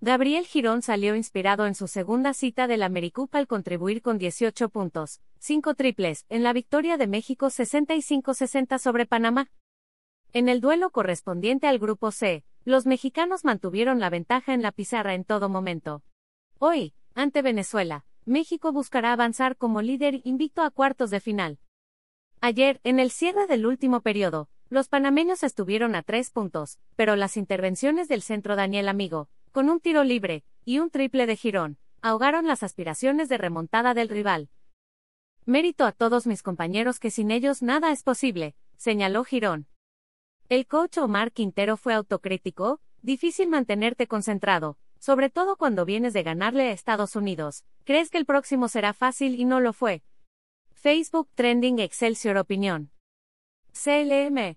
Gabriel Girón salió inspirado en su segunda cita del Americup al contribuir con 18 puntos, 5 triples, en la victoria de México 65-60 sobre Panamá. En el duelo correspondiente al Grupo C, los mexicanos mantuvieron la ventaja en la pizarra en todo momento. Hoy, ante Venezuela, México buscará avanzar como líder invicto a cuartos de final. Ayer, en el cierre del último periodo, los panameños estuvieron a tres puntos, pero las intervenciones del centro Daniel Amigo, con un tiro libre y un triple de Girón, ahogaron las aspiraciones de remontada del rival. Mérito a todos mis compañeros que sin ellos nada es posible, señaló Girón. El coach Omar Quintero fue autocrítico, difícil mantenerte concentrado, sobre todo cuando vienes de ganarle a Estados Unidos. ¿Crees que el próximo será fácil y no lo fue? Facebook Trending Excelsior Opinión. CLM.